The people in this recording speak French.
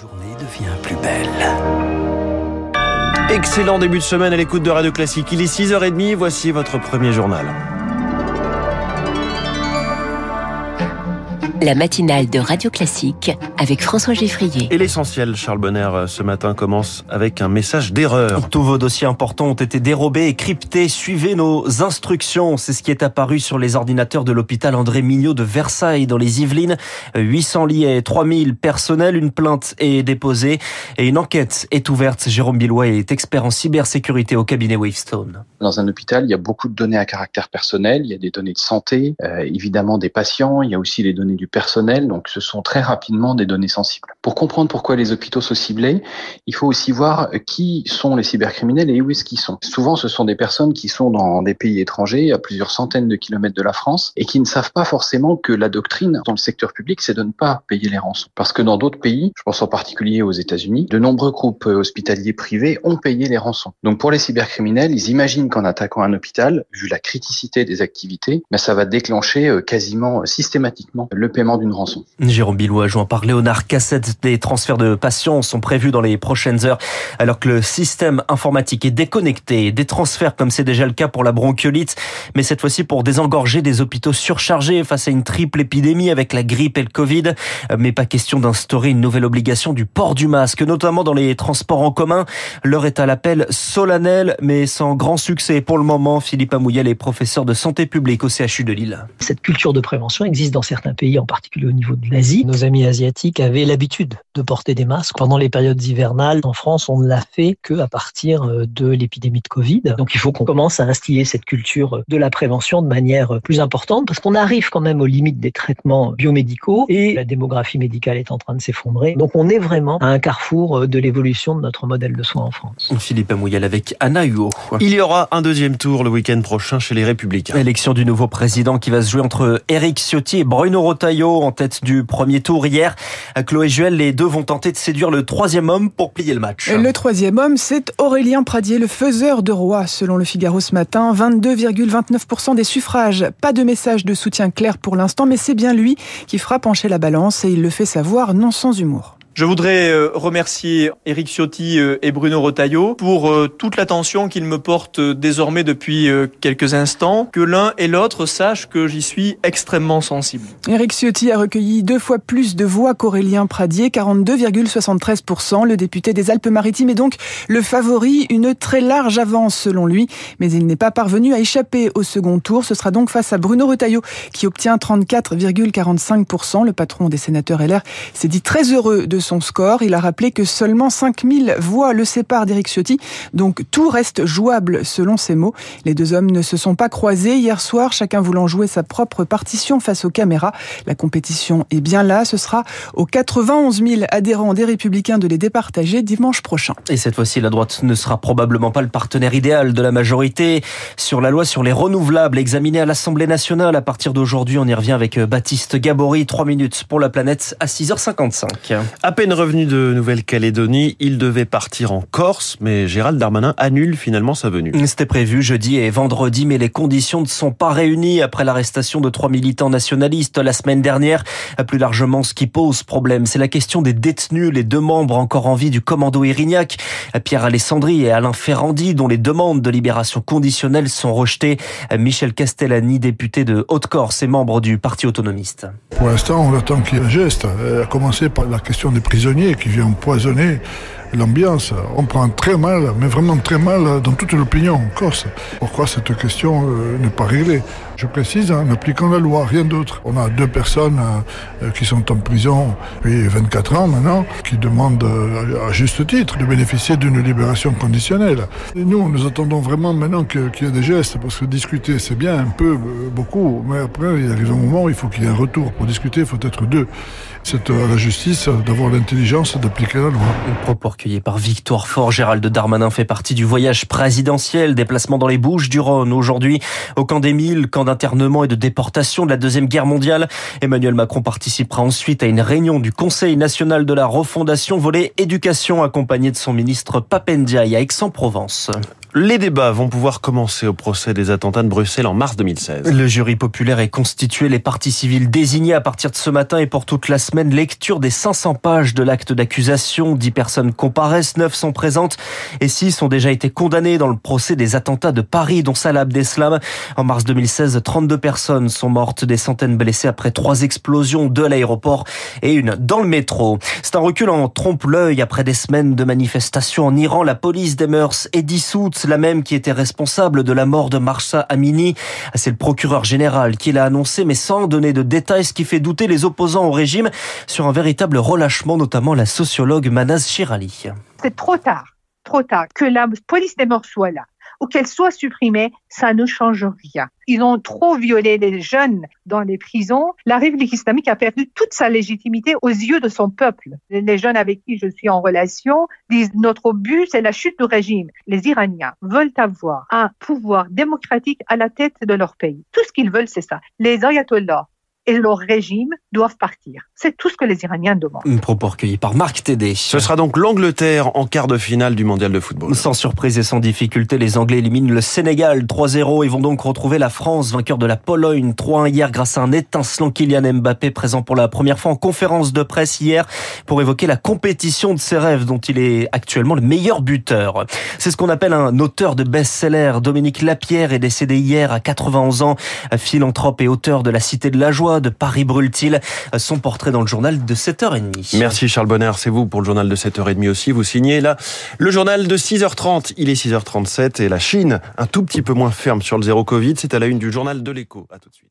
journée devient plus belle. Excellent début de semaine à l'écoute de Radio Classique. Il est 6h30, voici votre premier journal. La matinale de Radio Classique avec François Geffrier. Et l'essentiel, Charles Bonner, euh, ce matin commence avec un message d'erreur. Tous vos dossiers importants ont été dérobés et cryptés. Suivez nos instructions. C'est ce qui est apparu sur les ordinateurs de l'hôpital André Mignot de Versailles dans les Yvelines. 800 lits et 3000 personnels. Une plainte est déposée et une enquête est ouverte. Jérôme Billois est expert en cybersécurité au cabinet Wavestone. Dans un hôpital, il y a beaucoup de données à caractère personnel. Il y a des données de santé, euh, évidemment des patients. Il y a aussi les données du personnel, donc ce sont très rapidement des données sensibles. Pour comprendre pourquoi les hôpitaux sont ciblés, il faut aussi voir qui sont les cybercriminels et où est-ce qu'ils sont. Souvent, ce sont des personnes qui sont dans des pays étrangers, à plusieurs centaines de kilomètres de la France, et qui ne savent pas forcément que la doctrine dans le secteur public, c'est de ne pas payer les rançons. Parce que dans d'autres pays, je pense en particulier aux États-Unis, de nombreux groupes hospitaliers privés ont payé les rançons. Donc pour les cybercriminels, ils imaginent qu'en attaquant un hôpital, vu la criticité des activités, ben ça va déclencher euh, quasiment systématiquement le paiement d'une rançon. Jérôme Billois joint par Léonard Cassette. Des transferts de patients sont prévus dans les prochaines heures alors que le système informatique est déconnecté. Des transferts comme c'est déjà le cas pour la bronchiolite, mais cette fois-ci pour désengorger des hôpitaux surchargés face à une triple épidémie avec la grippe et le Covid. Mais pas question d'instaurer une nouvelle obligation du port du masque, notamment dans les transports en commun. L'heure est à l'appel solennel, mais sans grand succès pour le moment. Philippe Amouyel est professeur de santé publique au CHU de Lille. Cette culture de prévention existe dans certains pays, en particulier au niveau de l'Asie. Nos amis asiatiques avaient l'habitude de porter des masques pendant les périodes hivernales. En France, on ne l'a fait que à partir euh, de l'épidémie de Covid. Donc il faut qu'on commence à instiller cette culture de la prévention de manière plus importante parce qu'on arrive quand même aux limites des traitements biomédicaux et la démographie médicale est en train de s'effondrer. Donc on est vraiment à un carrefour euh, de l'évolution de notre modèle de soins en France. Philippe Amouyel avec Anna Huot. Il y aura un deuxième tour le week-end prochain chez les Républicains. Élection du nouveau président qui va se jouer entre Éric Ciotti et Bruno En tête du premier tour hier. Chloé Juel, les deux vont tenter de séduire le troisième homme pour plier le match. Le troisième homme, c'est Aurélien Pradier, le faiseur de roi, selon le Figaro ce matin. 22,29% des suffrages. Pas de message de soutien clair pour l'instant, mais c'est bien lui qui fera pencher la balance et il le fait savoir non sans humour. Je voudrais euh, remercier Éric Ciotti euh, et Bruno Rotaillot pour euh, toute l'attention qu'ils me portent désormais depuis quelques instants, que l'un et l'autre sachent que j'y suis extrêmement sensible. Éric Ciotti a recueilli deux fois plus de voix qu'Aurélien Pradier, 42,73%. Le député des Alpes-Maritimes est donc le favori, une très large avance selon lui, mais il n'est pas parvenu à échapper au second tour. Ce sera donc face à Bruno Retailleau qui obtient 34,45%. Le patron des sénateurs LR s'est dit très heureux de son score. Il a rappelé que seulement 5000 voix le séparent d'Éric Ciotti, donc tout reste jouable selon ses mots. Les deux hommes ne se sont pas croisés hier soir, chacun voulant jouer sa propre partition face aux caméras. La compétition est bien là, ce sera aux 91 000 adhérents des Républicains de les départager dimanche prochain. Et cette fois-ci, la droite ne sera probablement pas le partenaire idéal de la majorité sur la loi sur les renouvelables examinée à l'Assemblée nationale. À partir d'aujourd'hui, on y revient avec Baptiste Gabory. Trois minutes pour la planète à 6h55 peine revenu de Nouvelle-Calédonie, il devait partir en Corse, mais Gérald Darmanin annule finalement sa venue. C'était prévu jeudi et vendredi, mais les conditions ne sont pas réunies après l'arrestation de trois militants nationalistes la semaine dernière. Plus largement, ce qui pose problème, c'est la question des détenus, les deux membres encore en vie du commando Irignac, Pierre Alessandri et Alain Ferrandi, dont les demandes de libération conditionnelle sont rejetées. Michel Castellani, député de Haute-Corse et membre du Parti autonomiste. Pour l'instant, on attend qu'il y ait un geste, à commencer par la question des prisonnier qui vient empoisonner l'ambiance. On prend très mal, mais vraiment très mal dans toute l'opinion Corse. Pourquoi cette question euh, n'est pas réglée Je précise, en appliquant la loi, rien d'autre. On a deux personnes euh, qui sont en prison depuis 24 ans maintenant, qui demandent euh, à juste titre de bénéficier d'une libération conditionnelle. Nous, nous attendons vraiment maintenant qu'il y ait des gestes, parce que discuter, c'est bien, un peu, beaucoup, mais après, il arrive un moment où il faut qu'il y ait un retour. Pour discuter, il faut être deux. C'est à la justice d'avoir l'intelligence d'appliquer la loi. Recueilli par Victoire Fort, Gérald Darmanin fait partie du voyage présidentiel, déplacement dans les Bouches du Rhône. Aujourd'hui, au camp des Mille, camp d'internement et de déportation de la Deuxième Guerre mondiale. Emmanuel Macron participera ensuite à une réunion du Conseil national de la refondation volet éducation accompagné de son ministre Papendiaï à Aix-en-Provence. Les débats vont pouvoir commencer au procès des attentats de Bruxelles en mars 2016. Le jury populaire est constitué, les parties civiles désignées à partir de ce matin et pour toute la semaine, lecture des 500 pages de l'acte d'accusation. 10 personnes comparaissent, 9 sont présentes et 6 ont déjà été condamnées dans le procès des attentats de Paris, dont Salah Abdeslam. En mars 2016, 32 personnes sont mortes, des centaines blessées après trois explosions, deux à l'aéroport et une dans le métro. C'est un recul en trompe-l'œil après des semaines de manifestations en Iran. La police des mœurs est dissoute, la même qui était responsable de la mort de Marsha Amini. C'est le procureur général qui l'a annoncé, mais sans donner de détails, ce qui fait douter les opposants au régime sur un véritable relâchement, notamment la sociologue Manaz Shirali. C'est trop tard, trop tard que la police des mœurs soit là ou qu'elle soit supprimée, ça ne change rien. Ils ont trop violé les jeunes dans les prisons. La République islamique a perdu toute sa légitimité aux yeux de son peuple. Les jeunes avec qui je suis en relation disent notre but, c'est la chute du régime. Les Iraniens veulent avoir un pouvoir démocratique à la tête de leur pays. Tout ce qu'ils veulent, c'est ça. Les ayatollahs et leur régime doivent partir. C'est tout ce que les Iraniens demandent. Un propos recueilli par Marc Tédé. Ce sera donc l'Angleterre en quart de finale du mondial de football. Sans surprise et sans difficulté, les Anglais éliminent le Sénégal 3-0 et vont donc retrouver la France, vainqueur de la Pologne 3-1 hier grâce à un étincelant Kylian Mbappé présent pour la première fois en conférence de presse hier pour évoquer la compétition de ses rêves dont il est actuellement le meilleur buteur. C'est ce qu'on appelle un auteur de best-seller. Dominique Lapierre est décédé hier à 91 ans, philanthrope et auteur de La Cité de la Joie de Paris brûle-t-il Son portrait dans le journal de 7h30. Merci Charles Bonner, c'est vous pour le journal de 7h30 aussi. Vous signez là le journal de 6h30. Il est 6h37 et la Chine, un tout petit peu moins ferme sur le zéro Covid. C'est à la une du journal de l'écho. À tout de suite.